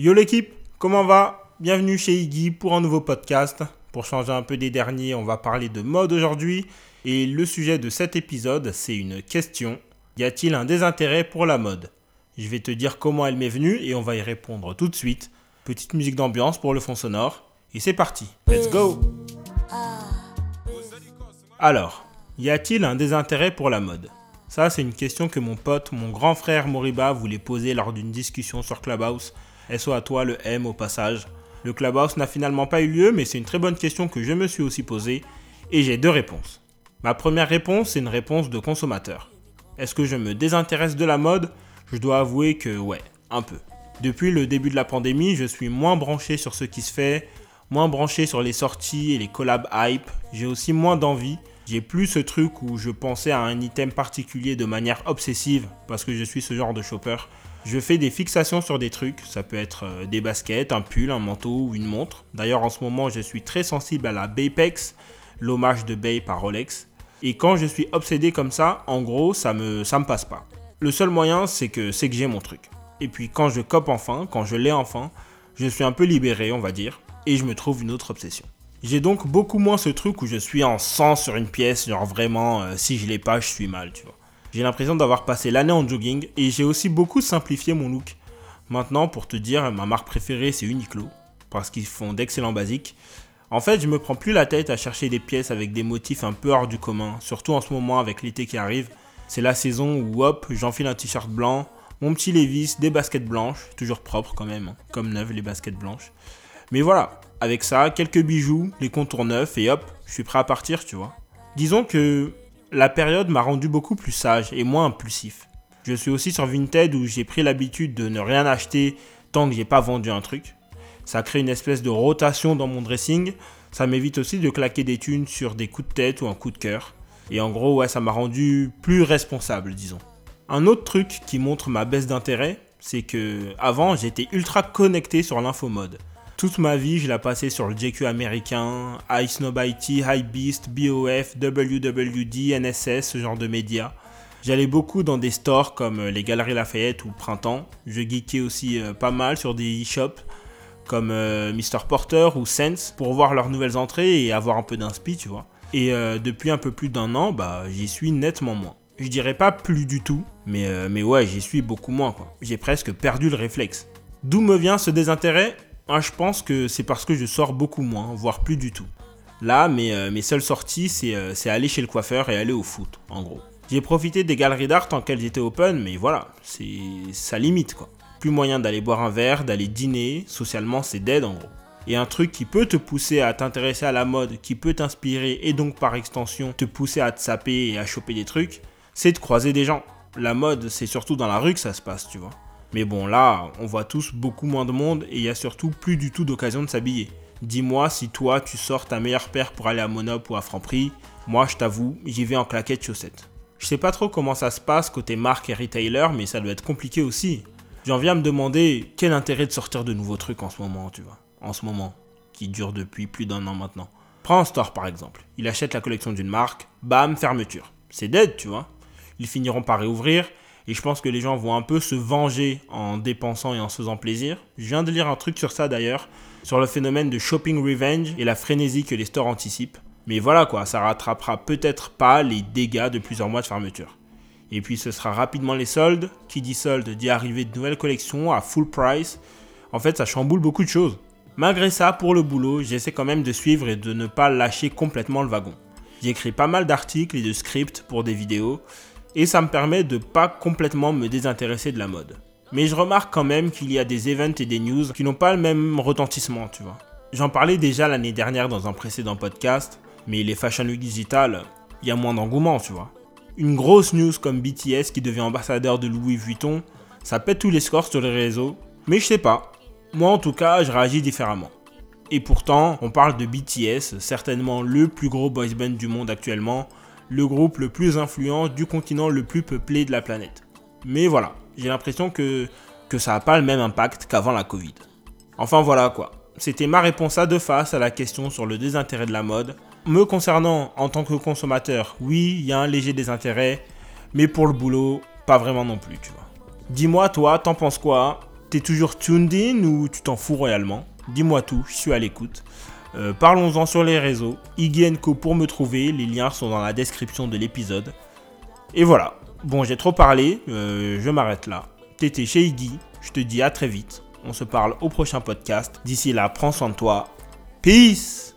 Yo l'équipe, comment va? Bienvenue chez Iggy pour un nouveau podcast. Pour changer un peu des derniers, on va parler de mode aujourd'hui. Et le sujet de cet épisode, c'est une question. Y a-t-il un désintérêt pour la mode? Je vais te dire comment elle m'est venue et on va y répondre tout de suite. Petite musique d'ambiance pour le fond sonore. Et c'est parti. Let's go Alors, y a-t-il un désintérêt pour la mode? Ça, c'est une question que mon pote, mon grand frère Moriba voulait poser lors d'une discussion sur Clubhouse. SO à toi le M au passage. Le Clubhouse n'a finalement pas eu lieu, mais c'est une très bonne question que je me suis aussi posée. Et j'ai deux réponses. Ma première réponse, c'est une réponse de consommateur. Est-ce que je me désintéresse de la mode? Je dois avouer que ouais, un peu. Depuis le début de la pandémie, je suis moins branché sur ce qui se fait, moins branché sur les sorties et les collabs hype. J'ai aussi moins d'envie. J'ai plus ce truc où je pensais à un item particulier de manière obsessive parce que je suis ce genre de shopper. Je fais des fixations sur des trucs, ça peut être euh, des baskets, un pull, un manteau ou une montre. D'ailleurs en ce moment je suis très sensible à la Baypex, l'hommage de Bay par Rolex. Et quand je suis obsédé comme ça, en gros ça me, ça me passe pas. Le seul moyen c'est que c'est que j'ai mon truc. Et puis quand je cope enfin, quand je l'ai enfin, je suis un peu libéré on va dire, et je me trouve une autre obsession. J'ai donc beaucoup moins ce truc où je suis en sang sur une pièce, genre vraiment euh, si je l'ai pas je suis mal tu vois. J'ai l'impression d'avoir passé l'année en jogging et j'ai aussi beaucoup simplifié mon look. Maintenant, pour te dire, ma marque préférée c'est Uniqlo parce qu'ils font d'excellents basiques. En fait, je me prends plus la tête à chercher des pièces avec des motifs un peu hors du commun, surtout en ce moment avec l'été qui arrive. C'est la saison où hop, j'enfile un t-shirt blanc, mon petit Levis, des baskets blanches, toujours propres quand même, hein, comme neuves les baskets blanches. Mais voilà, avec ça, quelques bijoux, les contours neufs et hop, je suis prêt à partir, tu vois. Disons que la période m'a rendu beaucoup plus sage et moins impulsif. Je suis aussi sur Vinted où j'ai pris l'habitude de ne rien acheter tant que j'ai pas vendu un truc. Ça crée une espèce de rotation dans mon dressing. Ça m'évite aussi de claquer des thunes sur des coups de tête ou un coup de cœur. Et en gros, ouais, ça m'a rendu plus responsable, disons. Un autre truc qui montre ma baisse d'intérêt, c'est que avant, j'étais ultra connecté sur l'infomode. Toute ma vie, je l'ai passé sur le JQ américain, Ice IT, Beast, BOF, WWD, NSS, ce genre de médias. J'allais beaucoup dans des stores comme les Galeries Lafayette ou Printemps. Je geekais aussi euh, pas mal sur des e-shops comme euh, Mr. Porter ou Sense pour voir leurs nouvelles entrées et avoir un peu d'inspi, tu vois. Et euh, depuis un peu plus d'un an, bah, j'y suis nettement moins. Je dirais pas plus du tout, mais, mais ouais, j'y suis beaucoup moins. J'ai presque perdu le réflexe. D'où me vient ce désintérêt? Moi, je pense que c'est parce que je sors beaucoup moins, voire plus du tout. Là, mes, euh, mes seules sorties, euh, c'est aller chez le coiffeur et aller au foot, en gros. J'ai profité des galeries d'art tant qu'elles étaient open, mais voilà, c'est ça limite quoi. Plus moyen d'aller boire un verre, d'aller dîner, socialement c'est dead en gros. Et un truc qui peut te pousser à t'intéresser à la mode, qui peut t'inspirer et donc par extension te pousser à te saper et à choper des trucs, c'est de croiser des gens. La mode, c'est surtout dans la rue que ça se passe, tu vois. Mais bon, là, on voit tous beaucoup moins de monde et il y a surtout plus du tout d'occasion de s'habiller. Dis-moi si toi, tu sors ta meilleure paire pour aller à Monop ou à Franprix. Moi, je t'avoue, j'y vais en claquettes chaussettes. Je sais pas trop comment ça se passe côté marque et retailer, mais ça doit être compliqué aussi. J'en viens à me demander quel intérêt de sortir de nouveaux trucs en ce moment, tu vois. En ce moment, qui dure depuis plus d'un an maintenant. Prends un store par exemple. Il achète la collection d'une marque, bam, fermeture. C'est dead, tu vois. Ils finiront par réouvrir et je pense que les gens vont un peu se venger en dépensant et en se faisant plaisir. Je viens de lire un truc sur ça d'ailleurs, sur le phénomène de shopping revenge et la frénésie que les stores anticipent. Mais voilà quoi, ça rattrapera peut-être pas les dégâts de plusieurs mois de fermeture. Et puis ce sera rapidement les soldes. Qui dit solde dit arrivée de nouvelles collections à full price. En fait, ça chamboule beaucoup de choses. Malgré ça, pour le boulot, j'essaie quand même de suivre et de ne pas lâcher complètement le wagon. J'écris pas mal d'articles et de scripts pour des vidéos et ça me permet de pas complètement me désintéresser de la mode. Mais je remarque quand même qu'il y a des events et des news qui n'ont pas le même retentissement, tu vois. J'en parlais déjà l'année dernière dans un précédent podcast, mais les Fashion Week Digital, il y a moins d'engouement, tu vois. Une grosse news comme BTS qui devient ambassadeur de Louis Vuitton, ça pète tous les scores sur les réseaux, mais je sais pas. Moi en tout cas, je réagis différemment. Et pourtant, on parle de BTS, certainement le plus gros boys band du monde actuellement, le groupe le plus influent du continent le plus peuplé de la planète. Mais voilà, j'ai l'impression que, ça n'a pas le même impact qu'avant la Covid. Enfin voilà quoi, c'était ma réponse à deux faces à la question sur le désintérêt de la mode. Me concernant en tant que consommateur, oui, il y a un léger désintérêt, mais pour le boulot, pas vraiment non plus, tu vois. Dis-moi toi, t'en penses quoi? T'es toujours tuned in ou tu t'en fous royalement? Dis-moi tout, je suis à l'écoute. Euh, parlons-en sur les réseaux. Iggy pour me trouver, les liens sont dans la description de l'épisode. Et voilà, bon j'ai trop parlé, euh, je m'arrête là. T'étais chez Iggy, je te dis à très vite. On se parle au prochain podcast. D'ici là, prends soin de toi. Peace